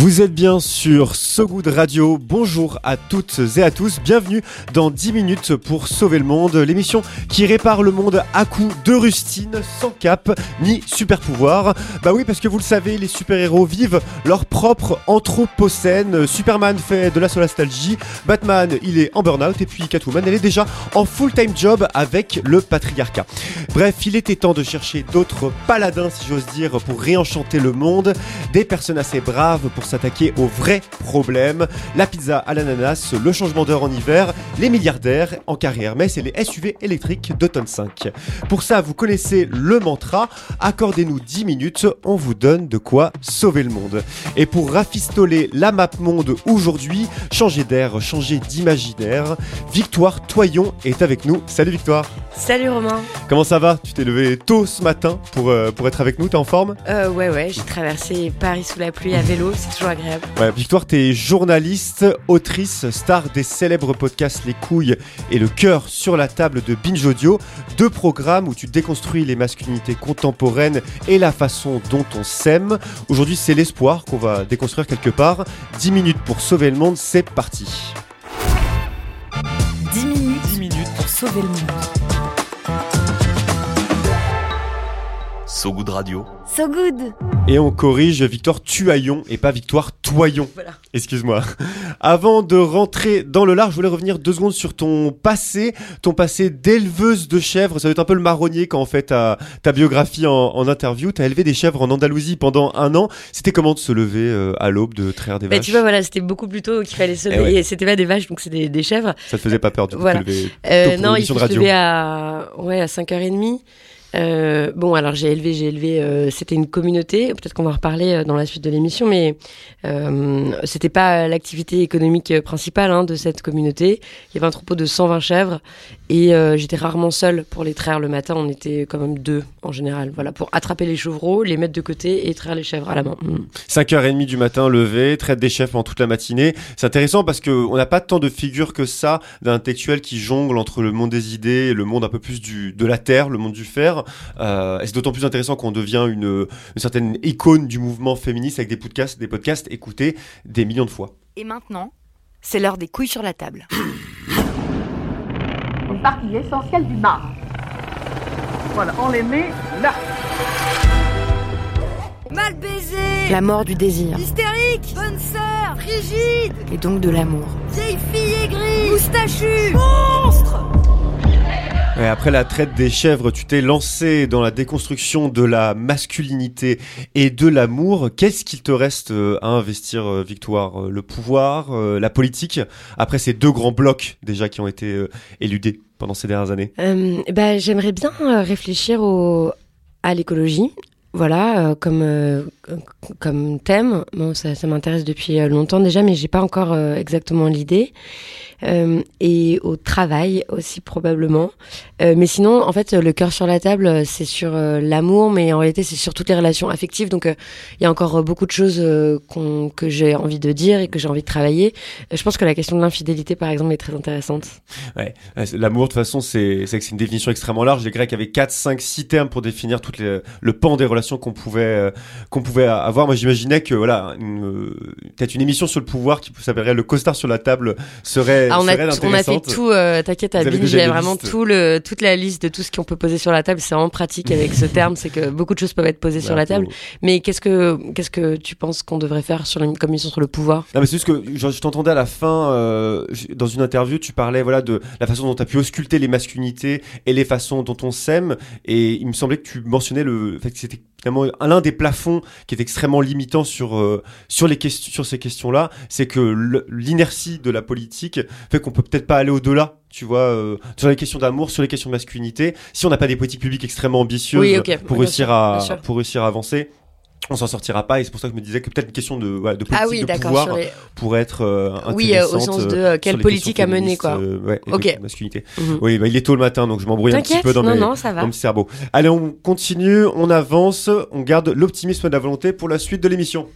Vous êtes bien sur So Good Radio. Bonjour à toutes et à tous. Bienvenue dans 10 minutes pour sauver le monde, l'émission qui répare le monde à coups de rustine, sans cap ni super pouvoir. Bah oui, parce que vous le savez, les super-héros vivent leur propre anthropocène. Superman fait de la solastalgie, Batman, il est en burn-out et puis Catwoman, elle est déjà en full-time job avec le patriarcat. Bref, il était temps de chercher d'autres paladins, si j'ose dire, pour réenchanter le monde, des personnes assez braves pour s'attaquer aux vrais problèmes. La pizza à l'ananas, le changement d'heure en hiver, les milliardaires en carrière. Hermès et les SUV électriques de tonne 5. Pour ça, vous connaissez le mantra, accordez-nous 10 minutes, on vous donne de quoi sauver le monde. Et pour rafistoler la map monde aujourd'hui, changer d'air, changer d'imaginaire, Victoire Toyon est avec nous. Salut Victoire. Salut Romain. Comment ça va? Tu t'es levé tôt ce matin pour, euh, pour être avec nous, t'es en forme? Euh, Ouais ouais, j'ai traversé Paris sous la pluie à vélo, c'est toujours agréable. Ouais, Victoire, t'es journaliste, autrice, star des célèbres podcasts Les couilles et Le cœur sur la table de Binge Audio, deux programmes où tu déconstruis les masculinités contemporaines et la façon dont on s'aime. Aujourd'hui, c'est l'espoir qu'on va déconstruire quelque part. 10 minutes pour sauver le monde, c'est parti. 10 minutes, 10 minutes pour sauver le monde. So Good Radio. So Good Et on corrige Victoire Tuaillon et pas Victoire Toyon. Voilà. Excuse-moi. Avant de rentrer dans le large, je voulais revenir deux secondes sur ton passé, ton passé d'éleveuse de chèvres. Ça doit être un peu le marronnier quand on fait ta, ta biographie en, en interview. Tu as élevé des chèvres en Andalousie pendant un an. C'était comment de se lever euh, à l'aube, de traire des Bah, vaches tu vois, voilà, c'était beaucoup plus tôt qu'il fallait se Eh lever. ouais. C'était pas des vaches, donc c'est des, des chèvres. Ça te faisait pas peur du coup Voilà. de te lever Euh, non, il faut de se lever à, ouais, à 5h30. Euh, bon, alors j'ai élevé, j'ai élevé. euh, c'était une communauté. Peut-être qu'on va en reparler euh, dans la suite de l'émission, mais c'était pas l'activité économique principale hein, de cette communauté. Il y avait un troupeau de 120 chèvres et j'étais rarement seule pour les traire le matin. On était quand même deux en général. Voilà, pour attraper les chevreaux, les mettre de côté et traire les chèvres à la main. Mm. 5h30 du matin, levé, traite des chefs pendant toute la matinée. C'est intéressant parce que on n'a pas tant de figures que ça d'intellectuels qui jonglent entre le monde des idées et le monde un peu plus du, de la terre, le monde du fer. Euh, et c'est d'autant plus intéressant qu'on devient une, une certaine icône du mouvement féministe avec des podcasts, des podcasts écoutés des millions de fois. Et maintenant, c'est l'heure des couilles sur la table. une partie essentielle du marbre. Voilà, on les met là. Mal baisé La mort du désir, Hystérique Bonne sœur Frigide et donc de l'amour. Vieille fille aigrie Moustachu Monstre Après la traite des chèvres, tu t'es lancé dans la déconstruction de la masculinité et de l'amour. Qu'est-ce qu'il te reste euh, à investir, euh, Victoire Euh, Le pouvoir, la politique Après ces deux grands blocs déjà qui ont été éludés pendant ces dernières années? Bah, J'aimerais bien réfléchir à l'écologie. Voilà, euh, comme, euh, comme thème. Bon, ça, m'intéresse depuis euh, longtemps déjà, mais j'ai pas encore exactement l'idée. Et au travail aussi probablement. Mais sinon, en fait, le cœur sur la table, c'est sur l'amour, mais en réalité, c'est sur toutes les relations affectives. Donc, il y a encore beaucoup de choses qu'on- que j'ai envie de dire et que j'ai envie de travailler. Je pense que la question de l'infidélité, par exemple, est très intéressante. Ouais, l'amour de toute façon, c'est une définition extrêmement large. Les Grecs avaient 4, 5, 6 termes pour définir toutes les, le pan des relations qu'on pouvait euh, qu'on pouvait avoir. Moi, j'imaginais que voilà, euh, peut-être une émission sur le pouvoir qui s'appellerait le costard sur la table serait, Ah, on, a, serait on a fait tout, euh, t'inquiète, à Vous avez Binge, déjà il y a une vraiment tout le, toute la liste de tout ce qu'on peut poser sur la table. C'est vraiment pratique avec ce terme, c'est que beaucoup de choses peuvent être posées sur la table. faut- Mais qu'est-ce que, qu'est-ce que tu penses qu'on devrait faire sur une commission sur le pouvoir? Non mais c'est juste que je, je t'entendais à la fin euh, dans une interview tu parlais voilà de la façon dont tu as pu ausculter les masculinités et les façons dont on s'aime et il me semblait que tu mentionnais le fait que c'était l'un des plafonds qui est extrêmement limitant sur, euh, sur, les questions, sur ces questions-là, c'est que l'inertie de la politique fait qu'on peut peut-être pas aller au-delà. Tu vois, euh, sur les questions d'amour, sur les questions de masculinité, si on n'a pas des politiques publiques extrêmement ambitieuses Oui, pour réussir sûr, à pour réussir à avancer, on s'en sortira pas. Et c'est pour ça que je me disais que peut-être une question de, voilà, de politique Ah oui, de pouvoir les- pourrait être euh, Oui, euh, au intéressante, sens de, euh, euh, sur quelle les politique à mener, quoi. euh, ouais, et Ok. de masculinité. Mhm. Oui, bah, il est tôt le matin, donc je m'embrouille un petit peu dans non, mes non, ça va. dans mes cerveaux. Allez, on continue, on avance, on garde l'optimisme de la volonté pour la suite de l'émission.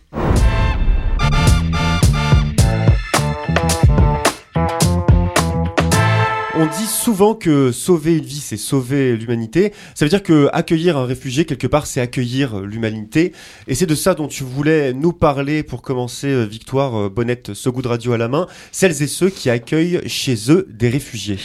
Dit souvent que sauver une vie, c'est sauver l'humanité. Ça veut dire que accueillir un réfugié, quelque part, c'est accueillir euh, l'humanité. Et c'est de ça dont tu voulais nous parler pour commencer, euh, Victoire euh, Bonnette, ce goût de radio à la main. Celles et ceux qui accueillent chez eux des réfugiés.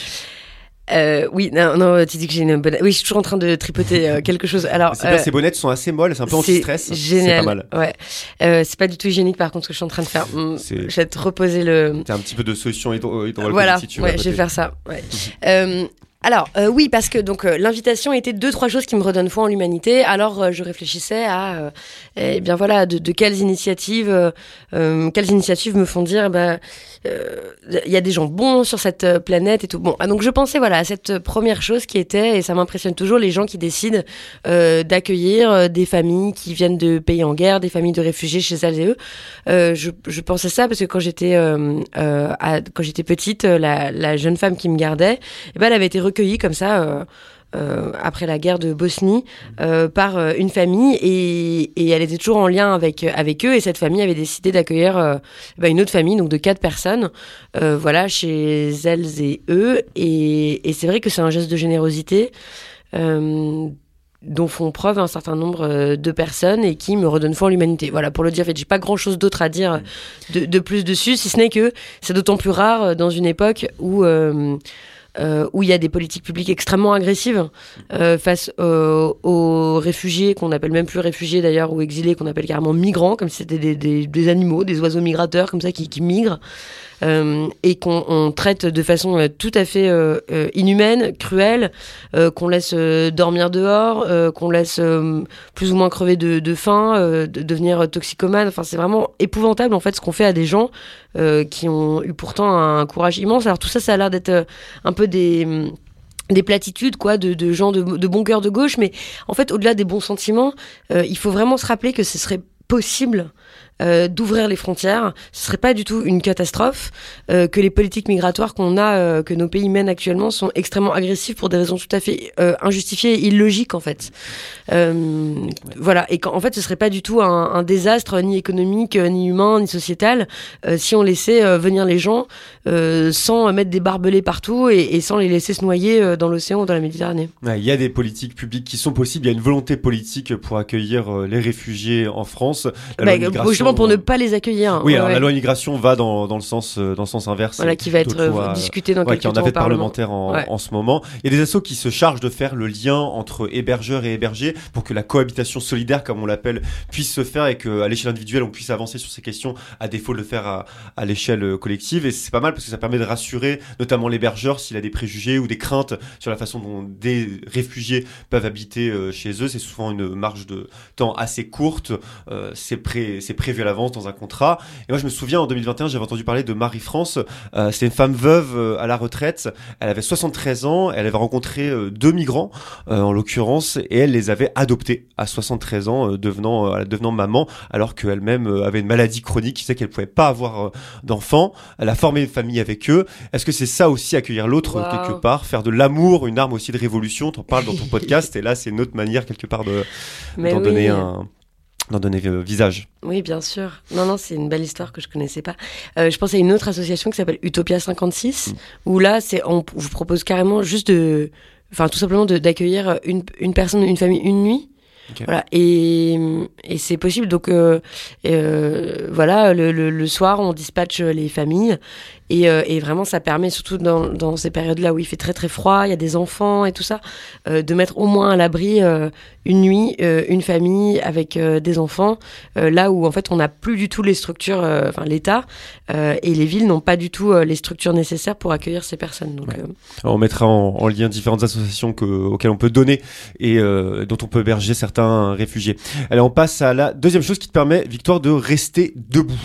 Euh, oui, non, non, tu dis que j'ai une bonne. Oui, je suis toujours en train de tripoter euh, quelque chose. Alors, C'est bien, euh, ces bonnettes sont assez molles, c'est un peu c'est anti-stress. C'est Génial. pas mal. Ouais. Euh, c'est pas du tout hygiénique par contre ce que je suis en train de faire. C'est- Je vais te reposer le. T'as un petit peu de solution hydro hydroalcoolique Voilà, si tu veux. ouais, je vais faire ça. Ouais. Euh, alors euh, oui, parce que donc euh, l'invitation était deux trois choses qui me redonnent foi en l'humanité. Alors euh, je réfléchissais à, euh, eh bien voilà, de, de quelles initiatives, euh, euh, quelles initiatives me font dire, bah, euh, il y a des gens bons sur cette euh, planète et tout. Bon, ah, donc je pensais voilà à cette première chose qui était, et ça m'impressionne toujours, les gens qui décident euh, d'accueillir euh, des familles qui viennent de pays en guerre, des familles de réfugiés chez elles et eux. Euh, je, je pensais ça parce que quand j'étais euh, euh, quand j'étais petite, euh, la, la jeune femme qui me gardait, eh ben, elle avait été recueillie comme ça. Euh, après la guerre de Bosnie euh, par euh, une famille et, elle était toujours en lien avec avec eux et cette famille avait décidé d'accueillir bah, une autre famille donc de quatre personnes voilà chez elles et eux et, c'est vrai que c'est un geste de générosité dont font preuve un certain nombre de personnes et qui me redonnent foi en l'humanité. Voilà, pour le dire, en fait, j'ai pas grand chose d'autre à dire de, plus dessus, si ce n'est que c'est d'autant plus rare dans une époque où euh, où il y a des politiques publiques extrêmement agressives euh, face euh, aux réfugiés, qu'on appelle même plus réfugiés d'ailleurs, ou exilés, qu'on appelle carrément migrants, comme si c'était des, des, des animaux, des oiseaux migrateurs comme ça qui, qui migrent, euh, et qu'on on traite de façon euh, tout à fait euh, inhumaine, cruelle, qu'on laisse dormir dehors, qu'on laisse plus ou moins crever de, faim, de devenir toxicomane. Enfin, c'est vraiment épouvantable en fait ce qu'on fait à des gens qui ont eu pourtant un courage immense. Alors tout ça, ça a l'air d'être un peu des hum, des platitudes quoi de, de gens de, de bon cœur de gauche mais en fait au-delà des bons sentiments il faut vraiment se rappeler que ce serait possible euh, d'ouvrir les frontières, ce serait pas du tout une catastrophe, euh, que les politiques migratoires qu'on a, euh, que nos pays mènent actuellement sont extrêmement agressives pour des raisons tout à fait euh, injustifiées et illogiques en fait. Euh, Voilà, et qu'en fait ce serait pas du tout un, un désastre ni économique, euh, ni humain, ni sociétal, si on laissait venir les gens euh, sans mettre des barbelés partout et, et sans les laisser se noyer euh, dans l'océan ou dans la Méditerranée. Ouais, Il y a des politiques publiques qui sont possibles, il y a une volonté politique pour accueillir euh, les réfugiés en France. La Bah, justement pour ne pas les accueillir. Oui, Ouais, alors ouais. la loi immigration va dans, dans le sens dans le sens inverse. Voilà, qui va être D'autres euh, lois, discuté dans quelques qui en temps au navette Parlement. parlementaire en, en ce moment. Il y a des assos qui se chargent de faire le lien entre hébergeurs et hébergés pour que la cohabitation solidaire, comme on l'appelle, puisse se faire et qu'à l'échelle individuelle, on puisse avancer sur ces questions à défaut de le faire à, à l'échelle collective. Et c'est pas mal parce que ça permet de rassurer notamment l'hébergeur s'il a des préjugés ou des craintes sur la façon dont des réfugiés peuvent habiter euh, chez eux. C'est souvent une marge de temps assez courte. Euh, c'est pré- c'est prévu à l'avance dans un contrat. Et moi, je me souviens, en 2021, j'avais entendu parler de Marie-France. Euh, C'était une femme veuve euh, à la retraite. Elle avait 73 ans. Elle avait rencontré deux migrants, en l'occurrence, et elle les avait adoptés à 73 ans, devenant, devenant maman, alors qu'elle-même avait une maladie chronique qui fait qu'elle pouvait pas avoir d'enfants. Elle a formé une famille avec eux. Est-ce que c'est ça aussi, accueillir l'autre euh, Wow. quelque part, faire de l'amour une arme aussi de révolution? T'en parles dans ton podcast, et là, c'est une autre manière quelque part de d'en oui. donner un d'en donner euh, visage. Oui, bien sûr. Non, non, c'est une belle histoire que je connaissais pas. Euh, je pense à une autre association qui s'appelle Utopia 56, où là, c'est, on vous propose carrément juste de, enfin, tout simplement d'accueillir une, une personne, une famille, une nuit. Voilà. Et, et c'est possible. Donc, euh, euh, voilà, le, le, le soir, on dispatche les familles Et, euh, et vraiment, ça permet, surtout dans, dans ces périodes-là où il fait très très froid, il y a des enfants et tout ça, euh, de mettre au moins à l'abri euh, une nuit, euh, une famille avec euh, des enfants, euh, là où en fait on n'a plus du tout les structures, euh, enfin l'État euh, et les villes n'ont pas du tout les structures nécessaires pour accueillir ces personnes. Donc, Ouais. euh, Alors, on mettra en, en lien différentes associations que, auxquelles on peut donner et euh, dont on peut héberger certains réfugiés. Allez, on passe à la deuxième chose qui te permet, Victoire, de rester debout.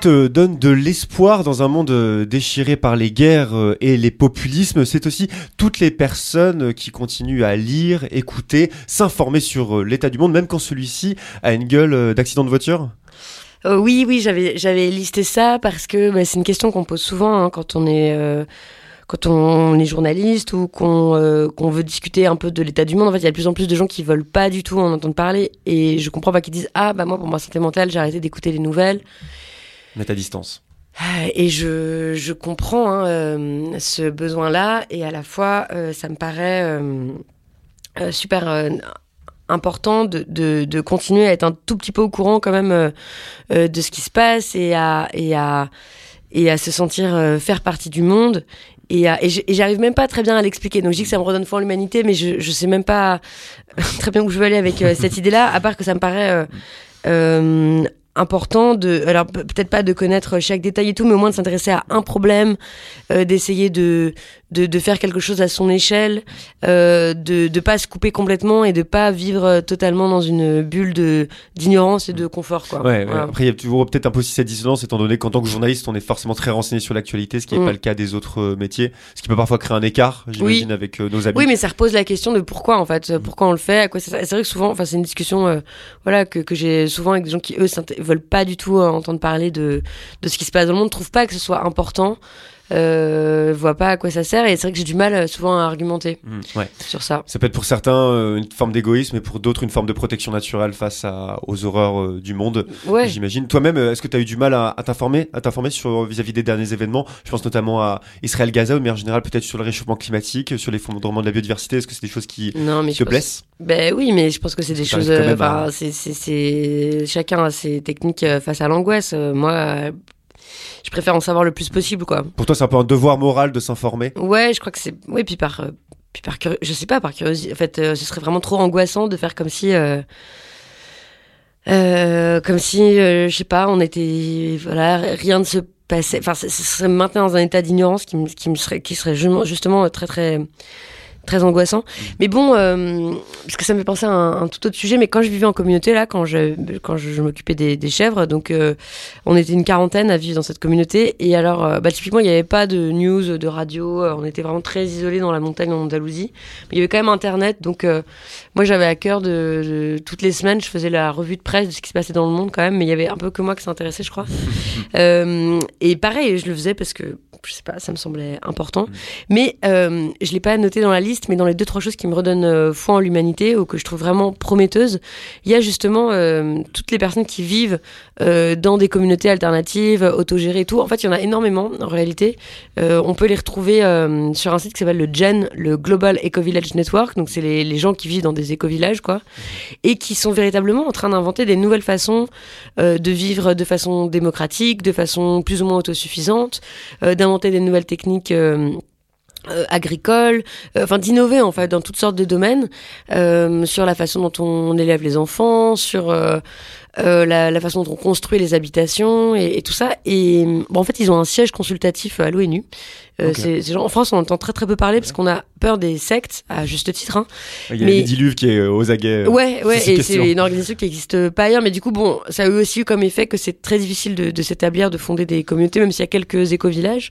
Te donne de l'espoir dans un monde euh, déchiré par les guerres euh, et les populismes, c'est aussi toutes les personnes euh, qui continuent à lire, écouter, s'informer sur euh, l'état du monde, même quand celui-ci a une gueule euh, d'accident de voiture. Euh, oui, oui, j'avais listé ça parce que bah, c'est une question qu'on pose souvent hein, quand on est euh, quand on est journaliste ou qu'on euh, qu'on veut discuter un peu de l'état du monde. En fait, il y a de plus en plus de gens qui veulent pas du tout en entendre parler et je comprends pas qu'ils disent ah bah moi pour ma santé mentale j'ai arrêté d'écouter les nouvelles À distance. Ah, et je je comprends hein, euh, ce besoin-là et à la fois euh, ça me paraît euh, super important de, de, continuer à être un tout petit peu au courant quand même de ce qui se passe et à, et à, et à se sentir faire partie du monde. Et, et j'arrive même pas très bien à l'expliquer. Donc je dis que ça me redonne foi en l'humanité, mais je, je sais même pas très bien où je veux aller avec cette idée-là, à part que ça me paraît important de, alors pe- peut-être pas de connaître chaque détail et tout, mais au moins de s'intéresser à un problème, euh, d'essayer de, de, de faire quelque chose à son échelle, euh, de de pas se couper complètement et de pas vivre euh, totalement dans une bulle de d'ignorance et de confort quoi. Ouais, ouais. Après, il y a toujours peut-être un peu aussi cette dissonance, étant donné qu'en tant que journaliste, on est forcément très renseigné sur l'actualité, ce qui n'est Mm. pas le cas des autres euh, métiers, ce qui peut parfois créer un écart, j'imagine, avec euh, nos amis. Oui, mais ça repose la question de pourquoi en fait, euh, pourquoi on le fait, à quoi ça C'est vrai que souvent, enfin c'est une discussion, euh, voilà, que, que j'ai souvent avec des gens qui eux s'int- veulent pas du tout entendre parler de de ce qui se passe dans le monde, trouvent pas que ce soit important, euh, voient pas à quoi ça sert. Et c'est vrai que j'ai du mal euh, souvent à argumenter Mm, ouais. sur ça. Ça peut être pour certains euh, une forme d'égoïsme, et pour d'autres une forme de protection naturelle face à, aux horreurs euh, du monde. Ouais. J'imagine. Toi-même, est-ce que tu as eu du mal à, à t'informer, à t'informer sur vis-à-vis des derniers événements? Je pense notamment à Israël-Gaza, ou mais en général peut-être sur le réchauffement climatique, sur l'effondrement de la biodiversité. Est-ce que c'est des choses qui Non, mais te pense- blessent? Ben oui, mais je pense que c'est des choses. euh, à- c'est, c'est, c'est chacun a ses techniques face à l'angoisse. Moi, je préfère en savoir le plus possible, quoi. Pour toi, c'est un peu un devoir moral de s'informer. Ouais, je crois que c'est. Oui, puis par. euh, puis par curi- Je sais pas, par curiosité. En fait, euh, ce serait vraiment trop angoissant de faire comme si. euh, comme si, je sais pas, on était. Voilà, rien ne se passait. Enfin, ce serait me maintenir dans un état d'ignorance qui, me- qui me serait, qui serait justement, justement très, très. Très angoissant. Mais bon, euh, parce que ça me fait penser à un, un tout autre sujet, mais quand je vivais en communauté, là, quand je, quand je, je m'occupais des, des chèvres, donc euh, on était une quarantaine à vivre dans cette communauté. Et alors, euh, bah, typiquement, il n'y avait pas de news, de radio. on était vraiment très isolés dans la montagne en Andalousie. Mais il y avait quand même Internet. Donc, moi, j'avais à cœur de, de- Toutes les semaines, je faisais la revue de presse de ce qui se passait dans le monde quand même. Mais il y avait un peu que moi qui s'intéressait, je crois. Et pareil, je le faisais parce que, je sais pas, ça me semblait important. Mais euh, je l'ai pas noté dans la liste, mais dans les deux, trois choses qui me redonnent euh, foi en l'humanité ou que je trouve vraiment prometteuses, il y a justement euh, toutes les personnes qui vivent euh, dans des communautés alternatives, autogérées et tout. En fait, il y en a énormément en réalité. On peut les retrouver sur un site qui s'appelle le GEN, le Global Eco Village Network. Donc, c'est les, les gens qui vivent dans des éco-villages, quoi, et qui sont véritablement en train d'inventer des nouvelles façons de vivre de façon démocratique, de façon plus ou moins autosuffisante, d'inventer des nouvelles techniques. Euh, agricoles, euh, enfin d'innover en fait dans toutes sortes de domaines, euh, sur la façon dont on élève les enfants, sur euh, euh, la, la façon dont on construit les habitations et, et tout ça. Et bon, en fait, ils ont un siège consultatif à l'ONU. Euh, c'est- en France, on entend très très peu parler parce qu'on a peur des sectes, à juste titre. Hein. Il y a Mais- les diluves qui est euh, aux aguets. euh, Ouais, ouais, et c'est une organisation qui n'existe pas ailleurs, mais du coup, bon, ça a eu aussi eu comme effet que c'est très difficile de, de s'établir, de fonder des communautés, même s'il y a quelques éco-villages.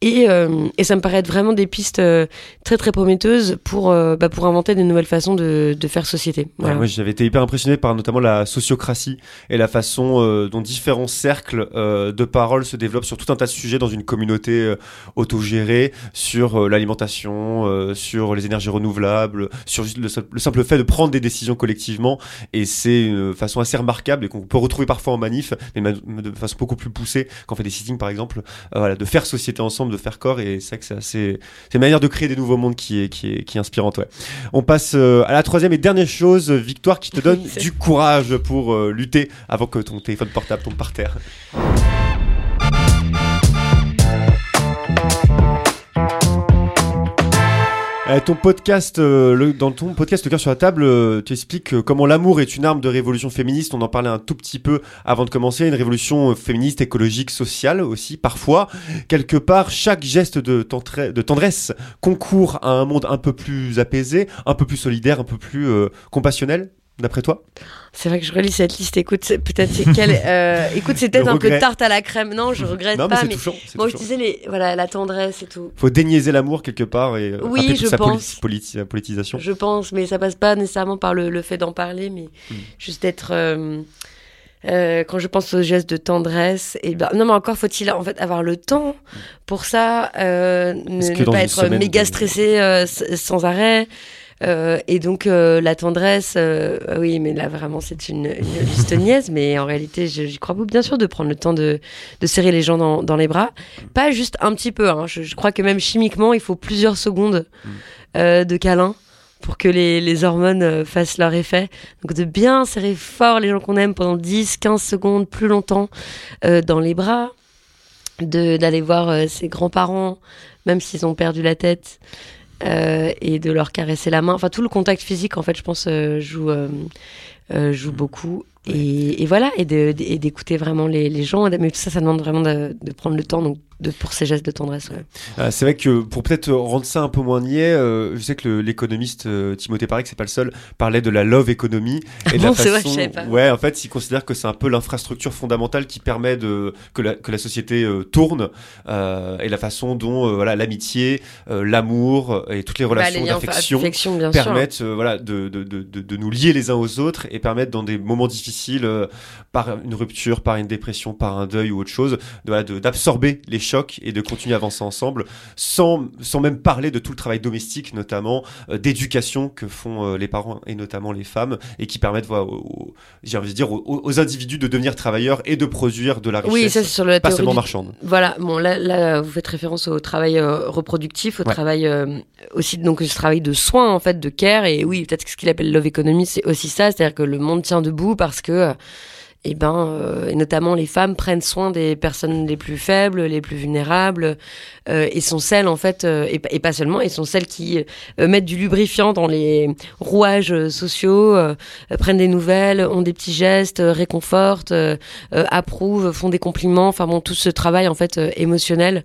Et, euh, et ça me paraît être vraiment des pistes euh, très très prometteuses pour, euh, bah, pour inventer des nouvelles façons de, de faire société. Ouais, Voilà. moi, j'avais été hyper impressionné par notamment la sociocratie et la façon dont différents cercles de parole se développent sur tout un tas de sujets dans une communauté autogérée, sur euh, l'alimentation, euh, sur les énergies renouvelables, sur juste le, le simple fait de prendre des décisions collectivement, et c'est une façon assez remarquable et qu'on peut retrouver parfois en manif, mais ma- de façon beaucoup plus poussée quand on fait des sittings par exemple, euh, voilà, de faire société ensemble, de faire corps, et c'est vrai que c'est assez, c'est une manière de créer des nouveaux mondes qui est, qui est, qui est inspirante, ouais. On passe à la troisième et dernière chose, Victoire, qui te donne du courage pour lutter avant que ton téléphone portable tombe par terre. Euh, ton podcast, euh, le- dans ton podcast Le cœur sur la table, euh, tu expliques euh, comment l'amour est une arme de révolution féministe. On en parlait un tout petit peu avant de commencer. Une révolution euh, féministe, écologique, sociale aussi, parfois. Quelque part, chaque geste de, de tendresse concourt à un monde un peu plus apaisé, un peu plus solidaire, un peu plus euh, compassionnel, d'après toi C'est vrai que je relis cette liste. Écoute, c'est- peut-être c'est euh, écoute, c'est peut-être un peu tarte à la crème. Non, je regrette Non, mais pas. mais touchant. moi, je disais les, voilà, la tendresse et tout. Faut déniaiser l'amour quelque part et euh, Oui, toute je sa pense. politi- politi- politisation. Je pense, mais ça passe pas nécessairement par le, le fait d'en parler, mais Mm. juste d'être. euh, euh, quand je pense aux gestes de tendresse, et ben, non mais encore faut-il en fait avoir le temps pour ça, ne, pas être méga stressé sans arrêt. Euh, et donc euh, la tendresse, euh, oui, mais là vraiment c'est une, une liste niaise, mais en réalité j'y crois beaucoup, bien sûr, de prendre le temps de, de serrer les gens dans, dans les bras, pas juste un petit peu. Hein. Je, je crois que même chimiquement il faut plusieurs secondes euh, de câlin pour que les, les hormones fassent leur effet. Donc de bien serrer fort les gens qu'on aime pendant 10, 15 secondes, plus longtemps, dans les bras, d'aller voir ses grands-parents, même s'ils ont perdu la tête, euh, et de leur caresser la main. Enfin, tout le contact physique, en fait, je pense, euh, joue, euh, euh, joue beaucoup. Et, et voilà, et d'écouter vraiment les, les gens. Mais tout ça, ça demande vraiment de, de prendre le temps donc de, pour ces gestes de tendresse. ouais. Euh, c'est vrai que pour peut-être rendre ça un peu moins niais, euh, je sais que l'économiste euh, Timothée Paré, que c'est pas le seul, parlait de la love economy et de bon, la c'est vrai, façon. je savais pas. Ouais, en fait, il considère que c'est un peu l'infrastructure fondamentale qui permet de que la, que la société euh, tourne et la façon dont voilà l'amitié, l'amour et toutes les Bah, relations d'affection permettent voilà de, de, de, nous lier les uns aux autres et permettent dans des moments difficiles par une rupture par une dépression par un deuil ou autre chose de, voilà, de- d'absorber les chocs et de continuer à avancer ensemble sans sans même parler de tout le travail domestique notamment euh, d'éducation que font euh, les parents et notamment les femmes et qui permettent voilà, aux, j'ai envie de dire aux, aux individus de devenir travailleurs et de produire de la richesse Oui, ça c'est sur la pas seulement du- marchande Voilà, bon là, là vous faites référence au travail euh, reproductif, au Ouais. travail aussi donc ce travail de soins en fait, de care et oui peut-être que ce qu'il appelle love economy c'est aussi ça, c'est-à-dire que le monde tient debout parce que euh, eh ben euh, et notamment les femmes prennent soin des personnes les plus faibles, les plus vulnérables euh, et sont celles en fait euh, et, pas- et pas seulement et sont celles qui euh, mettent du lubrifiant dans les rouages sociaux, euh, prennent des nouvelles, ont des petits gestes, euh, réconfortent, approuvent, font des compliments, enfin bon tout ce travail en fait émotionnel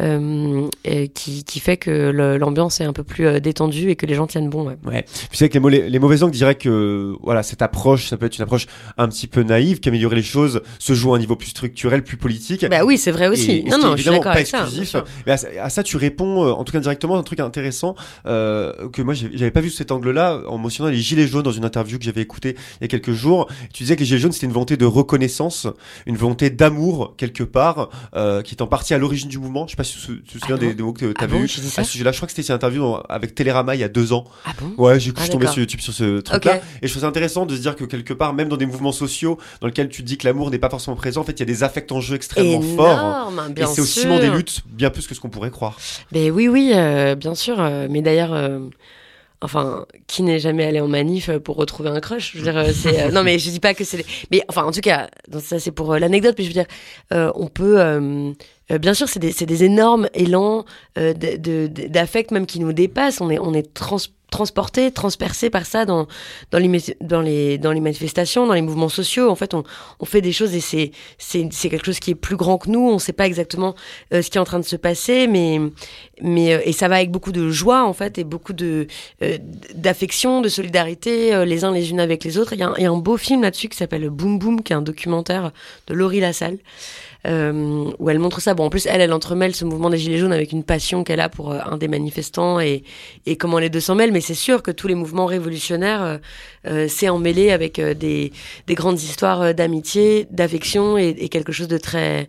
et qui, qui fait que l'ambiance est un peu plus euh, détendue et que les gens tiennent bon. Ouais. Ouais. Puis c'est que les, mau- les mauvaises langues diraient que voilà cette approche, ça peut être une approche un petit peu naïve, qu'améliorer les choses se joue à un niveau plus structurel, plus politique. Bah oui, c'est vrai aussi. Et- et non, non, je suis d'accord pas avec ça. exclusif. sûr. Mais à, ça- à ça, tu réponds, euh, en tout cas indirectement, un truc intéressant euh, que moi j'avais pas vu sous cet angle-là, en mentionnant les gilets jaunes dans une interview que j'avais écoutée il y a quelques jours. Tu disais que les gilets jaunes c'était une volonté de reconnaissance, une volonté d'amour quelque part, euh, qui est en partie à l'origine du mouvement. Je sais pas si tu te souviens Ah des, des mots que tu Ah as bon, à ce sujet-là. Je crois que c'était une interview avec Télérama il y a deux ans. Ah bon Ouais, j'ai Ah, je suis tombé sur YouTube sur ce truc-là. Et je trouve ça intéressant de se dire que quelque part, même dans des mouvements sociaux dans lesquels tu dis que l'amour n'est pas forcément présent, en fait, il y a des affects en jeu extrêmement forts. Énorme, Et bien c'est au ciment des luttes, bien plus que ce qu'on pourrait croire. Ben oui, oui, euh, bien sûr. euh, mais d'ailleurs, euh, enfin, qui n'est jamais allé en manif pour retrouver un crush? Je veux dire, c'est euh, non, mais je dis pas que c'est. Mais enfin, en tout cas, donc ça c'est pour euh, l'anecdote. Mais je veux dire, euh, on peut. Euh, bien sûr, c'est des, des énormes élans euh, d'affect même qui nous dépassent. On est, on est trans transporté, transpercé par ça dans dans les dans les dans les manifestations, dans les mouvements sociaux. En fait, on, on fait des choses et c'est quelque chose qui est plus grand que nous. On ne sait pas exactement euh, ce qui est en train de se passer, mais mais euh, et ça va avec beaucoup de joie en fait et beaucoup de euh, d'affection, de solidarité les uns les unes avec les autres. Il y a il y a un beau film là-dessus qui s'appelle Boom Boom, qui est un documentaire de Laurie Lassalle. Euh, où elle montre ça. Bon, en plus, elle, elle entremêle ce mouvement des Gilets jaunes avec une passion qu'elle a pour euh, un des manifestants et, comment les deux s'en mêlent. Mais c'est sûr que tous les mouvements révolutionnaires, euh, euh, c'est emmêlé avec euh, des, des grandes histoires euh, d'amitié, d'affection et, et quelque chose de très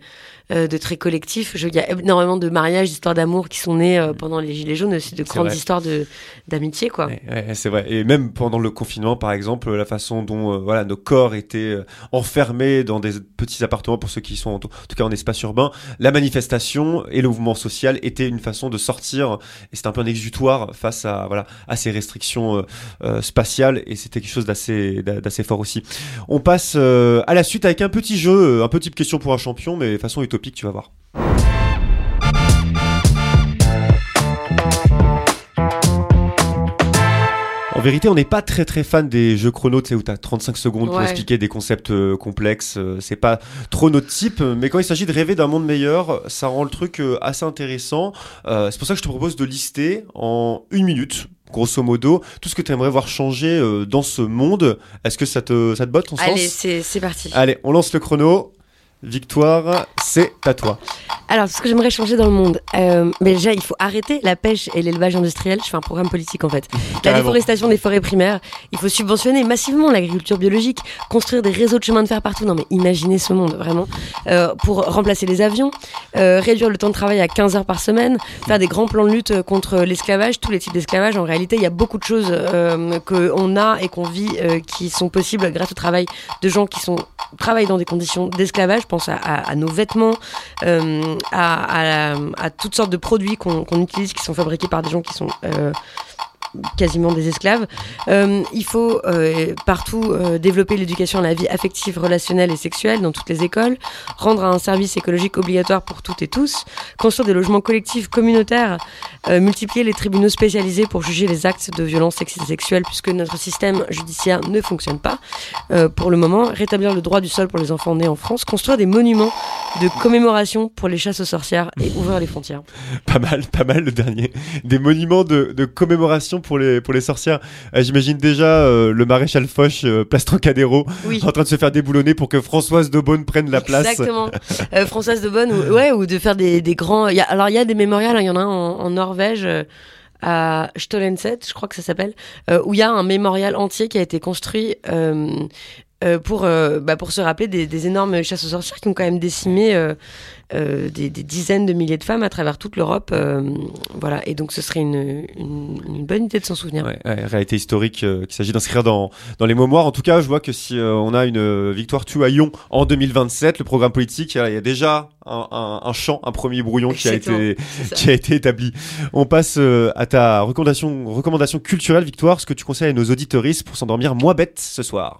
euh, de très collectif. Je- Il y a énormément de mariages, d'histoires d'amour qui sont nés euh, pendant les Gilets jaunes, aussi de grandes vrai. histoires de d'amitié, quoi. Ouais, ouais, c'est vrai. Et même pendant le confinement, par exemple, la façon dont euh, voilà nos corps étaient euh, enfermés dans des petits appartements pour ceux qui sont en, tout en tout cas en espace urbain, la manifestation et le mouvement social étaient une façon de sortir. Et c'était un peu un exutoire face à voilà à ces restrictions spatiales. Et c'était quelque chose d'assez d'a- d'assez fort aussi. On passe euh, à la suite avec un petit jeu, un peu type question pour un champion, mais façon utopique, tu vas voir. En vérité, on n'est pas très très fan des jeux chrono, tu sais, où tu as 35 secondes pour expliquer des concepts euh, complexes. euh, c'est pas trop notre type, mais quand il s'agit de rêver d'un monde meilleur, ça rend le truc euh, assez intéressant. Euh, c'est pour ça que je te propose de lister en une minute. Grosso modo, tout ce que tu aimerais voir changer euh, dans ce monde, est-ce que ça te, ça te botte ton Allez, sens? c'est c'est parti. Allez, on lance le chrono. Victoire, c'est à toi. Alors, ce que j'aimerais changer dans le monde, euh, mais déjà, il faut arrêter la pêche et l'élevage industriel. Je fais un programme politique en fait. La déforestation des forêts primaires. Il faut subventionner massivement l'agriculture biologique, construire des réseaux de chemins de fer partout. Non, mais imaginez ce monde vraiment. Euh, pour remplacer les avions, euh, réduire le temps de travail à 15 heures par semaine, faire des grands plans de lutte contre l'esclavage, tous les types d'esclavage. En réalité, il y a beaucoup de choses qu'on a et qu'on vit qui sont possibles grâce au travail de gens qui sont travaillent dans des conditions d'esclavage. Je pense à, nos vêtements, euh, à, toutes sortes de produits qu'on qu'on utilise qui sont fabriqués par des gens qui sont euh, quasiment des esclaves. Euh, il faut euh, partout euh, développer l'éducation à la vie affective, relationnelle et sexuelle dans toutes les écoles, rendre un service écologique obligatoire pour toutes et tous, construire des logements collectifs communautaires, multiplier les tribunaux spécialisés pour juger les actes de violence sexuelle puisque notre système judiciaire ne fonctionne pas pour le moment, rétablir le droit du sol pour les enfants nés en France, construire des monuments de commémoration pour les chasses aux sorcières et ouvrir les frontières. Pas mal, pas mal le dernier. Des monuments de commémoration pour les, pour les sorcières. Euh, J'imagine déjà euh, le maréchal Foch, euh, place Trocadéro, Oui. en train de se faire déboulonner pour que Françoise de Beaune prenne la place. Exactement. Françoise de Bonne, ou, ouais, ou de faire des, des grands. il Y a, alors il y a des mémorials, hein, il y en a un en, en Norvège. à Stollenset, je crois que ça s'appelle, euh, où il y a un mémorial entier qui a été construit euh, pour, euh, bah, pour se rappeler des, des énormes chasses aux sorcières qui ont quand même décimé euh, euh, des, des dizaines de milliers de femmes à travers toute l'Europe. euh, voilà, et donc ce serait une, une, une bonne idée de s'en souvenir. Ouais, ouais, réalité historique euh, qu'il s'agit d'inscrire dans, dans les mémoires. En tout cas, je vois que si euh, on a une euh, victoire Lyon en 2027, le programme politique, il y a déjà un, un, un champ, un premier brouillon qui a, été, qui a été établi. On passe euh, à ta recommandation, recommandation culturelle, Victoire, ce que tu conseilles à nos auditoristes pour s'endormir moins bête ce soir.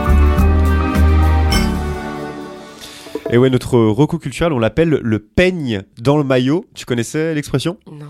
Et ouais, notre reco culturel, on l'appelle le peigne dans le maillot. Tu connaissais l'expression? Non.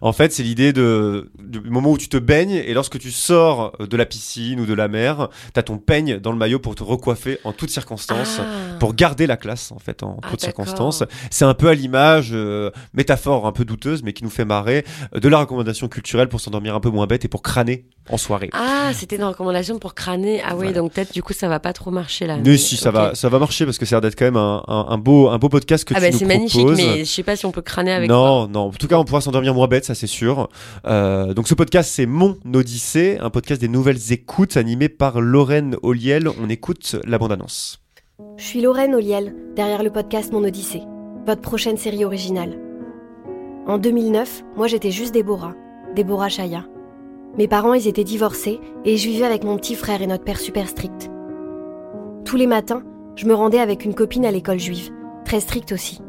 En fait, c'est l'idée de, du moment où tu te baignes et lorsque tu sors de la piscine ou de la mer, t'as ton peigne dans le maillot pour te recoiffer en toutes circonstances, Ah. pour garder la classe en fait en Ah, toutes circonstances. C'est un peu à l'image, euh, métaphore un peu douteuse, mais qui nous fait marrer, euh, de la recommandation culturelle pour s'endormir un peu moins bête et pour crâner en soirée. Ah, c'était une recommandation pour crâner. Ah oui, Voilà. donc peut-être du coup ça va pas trop marcher là. Mais si, ça va, ça va marcher parce que ça a l'air d'être quand même un, un, un beau, un beau podcast que Ah tu bah nous c'est magnifique, proposes. mais je sais pas si on peut crâner avec. non, non. En tout cas, on pourra s'endormir moins bête, ça c'est sûr. Euh, donc ce podcast, c'est Mon Odyssée, un podcast des nouvelles écoutes animé par Lorraine Oliel. On écoute la bande-annonce. Je suis Lorraine Oliel, derrière le podcast Mon Odyssée, votre prochaine série originale. En 2009, moi j'étais juste Déborah, Déborah Chaya. Mes parents, ils étaient divorcés et je vivais avec mon petit frère et notre père super strict. Tous les matins, je me rendais avec une copine à l'école juive, très stricte aussi.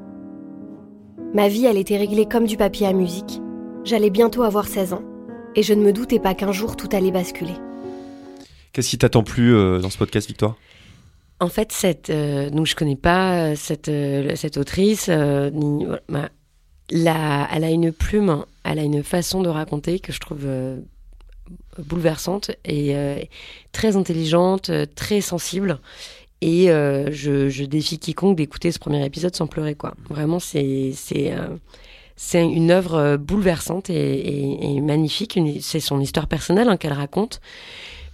Ma vie, elle était réglée comme du papier à musique. J'allais bientôt avoir 16 ans et je ne me doutais pas qu'un jour tout allait basculer. Qu'est-ce qui t'attend plus euh, dans ce podcast, Victoire? En fait, cette, euh, donc je connais pas euh, cette, euh, cette autrice. euh, ni- voilà, ma- la- elle a une plume, elle a une façon de raconter que je trouve euh, bouleversante et euh, très intelligente, très sensible. Et euh, je, je défie quiconque d'écouter ce premier épisode sans pleurer, quoi. Vraiment, c'est c'est euh, une œuvre euh, bouleversante et, et- et magnifique. C'est son histoire personnelle hein, qu'elle raconte,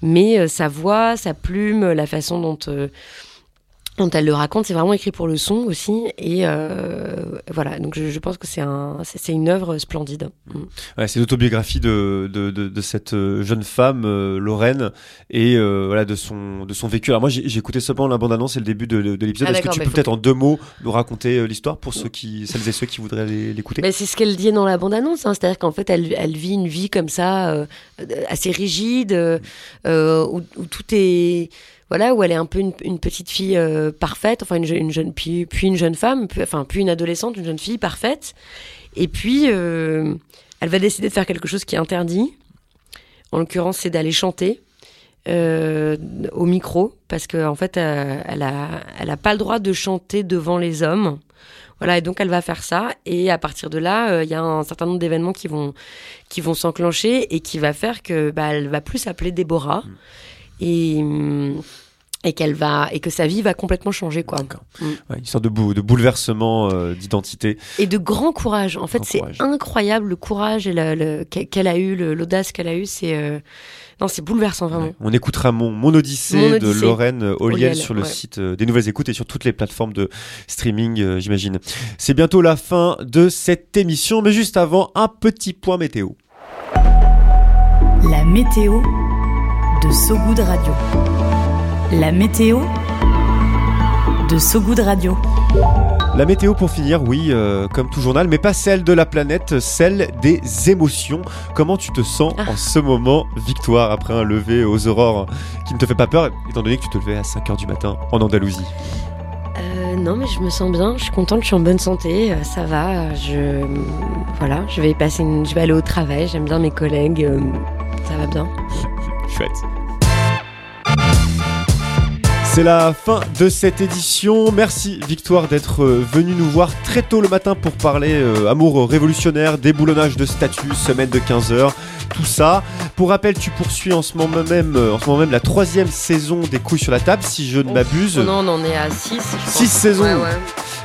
mais euh, sa voix, sa plume, la façon dont dont elle le raconte, c'est vraiment écrit pour le son aussi. Et euh, voilà, donc je, je pense que c'est un, c'est une œuvre splendide. Mm. Ouais, c'est l'autobiographie de, de, de, de cette euh, jeune femme, euh, Lorraine, et euh, voilà de son, de son vécu. Alors moi, j'ai écouté seulement la bande-annonce et le début de, de l'épisode. Ah, Est-ce que d'accord, tu mais peux peut-être en deux mots nous raconter l'histoire pour ceux qui, celles et ceux qui voudraient l'écouter Mais c'est ce qu'elle dit dans la bande-annonce, hein, c'est-à-dire qu'en fait, elle, elle vit une vie comme ça, assez rigide, où, où tout est, voilà, où elle est un peu une, petite fille euh, parfaite, enfin une, je- une jeune, puis, puis une jeune femme, puis, enfin puis une adolescente, une jeune fille parfaite, et puis euh, elle va décider de faire quelque chose qui est interdit. En l'occurrence, c'est d'aller chanter. euh, au micro parce qu'en en fait elle a elle a pas le droit de chanter devant les hommes voilà, et donc elle va faire ça. Et à partir de là, il y a un certain nombre d'événements qui vont, qui vont s'enclencher et qui va faire que bah, elle va plus s'appeler Déborah. Et, et qu'elle va et que sa vie va complètement changer quoi. Mm. Ouais, Une sorte de, bou- de bouleversement euh, d'identité. Et de grand courage. En fait, c'est courage. incroyable le courage et la- le- qu'e- qu'elle a eu, l'audace qu'elle a eu. C'est euh, non, c'est bouleversant vraiment. On écoutera mon, mon Odyssée, Mon de. Lorraine euh, Oliel Oliel, sur le ouais. site euh, des Nouvelles Écoutes et sur toutes les plateformes de streaming, euh, j'imagine. C'est bientôt la fin de cette émission, mais juste avant, un petit point météo. La météo de So Good Radio. La météo de So Good Radio. La météo pour finir, oui, euh, comme tout journal, mais pas celle de la planète, celle des émotions. Comment tu te sens Ah. en ce moment, Victoire, après un lever aux aurores qui ne te fait pas peur, étant donné que tu te levais à 5h du matin en Andalousie? Euh, non, mais je me sens bien. Je suis contente. Je suis en bonne santé. euh, ça va. Je voilà. Je vais passer. Une... Je vais aller au travail. J'aime bien mes collègues. euh, ça va bien. Chouette. C'est la fin de cette édition. Merci Victoire d'être euh, venue nous voir très tôt le matin pour parler euh, amour révolutionnaire, déboulonnage de statut, semaine de 15 heures, tout ça. Pour rappel, tu poursuis en ce moment même, euh, en ce moment même la troisième saison des couilles sur la table, si je ne m'abuse. Non, on en est à 6 Six saisons. Ouais, ouais.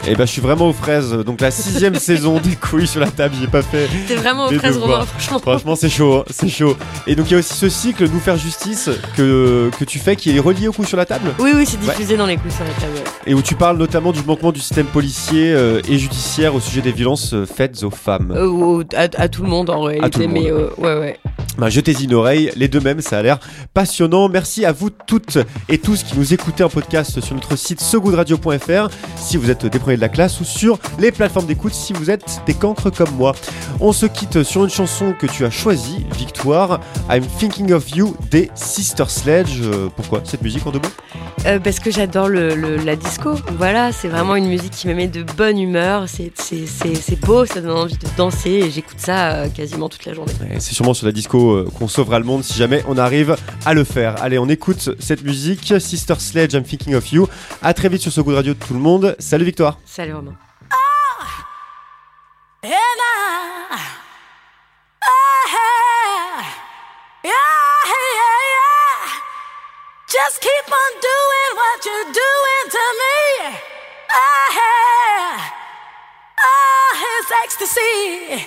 Et ben je suis vraiment aux fraises. Donc la sixième saison des couilles sur la table, j'y ai pas fait. T'es vraiment aux fraises. Romain, franchement. Franchement, c'est chaud, hein, c'est chaud. Et donc il y a aussi ce cycle Nous faire justice que, que tu fais qui est relié aux couilles sur la table? Oui, oui, c'est Ouais. diffusé dans les coups sur la table. Et où tu parles notamment du manquement du système policier euh, et judiciaire au sujet des violences euh, faites aux femmes. Euh, à, à tout le monde en réalité. tout le mais euh, ouais, ouais. Bah, jetez-y une oreille, les deux mêmes, ça a l'air passionnant. Merci à vous toutes et tous qui nous écoutez en podcast sur notre site segoodradio.fr si vous êtes des premiers de la classe ou sur les plateformes d'écoute si vous êtes des cancres comme moi. On se quitte sur une chanson que tu as choisie, Victoire, I'm Thinking of You des Sister Sledge. Euh, pourquoi cette musique en deux mots? Euh, parce que j'adore le, le- la disco. Voilà, c'est vraiment une musique qui me met de bonne humeur. C'est, c'est, c'est, c'est beau, ça donne envie de danser et j'écoute ça euh, quasiment toute la journée. C'est sûrement sur la disco euh, qu'on sauvera le monde si jamais on arrive à le faire. Allez, on écoute cette musique, Sister Sledge, I'm Thinking of You. À très vite sur ce coup de radio de tout le monde. Salut Victoire. Salut Romain. Yeah, yeah. Just keep on doing what you're doing to me. Ah, it's ecstasy.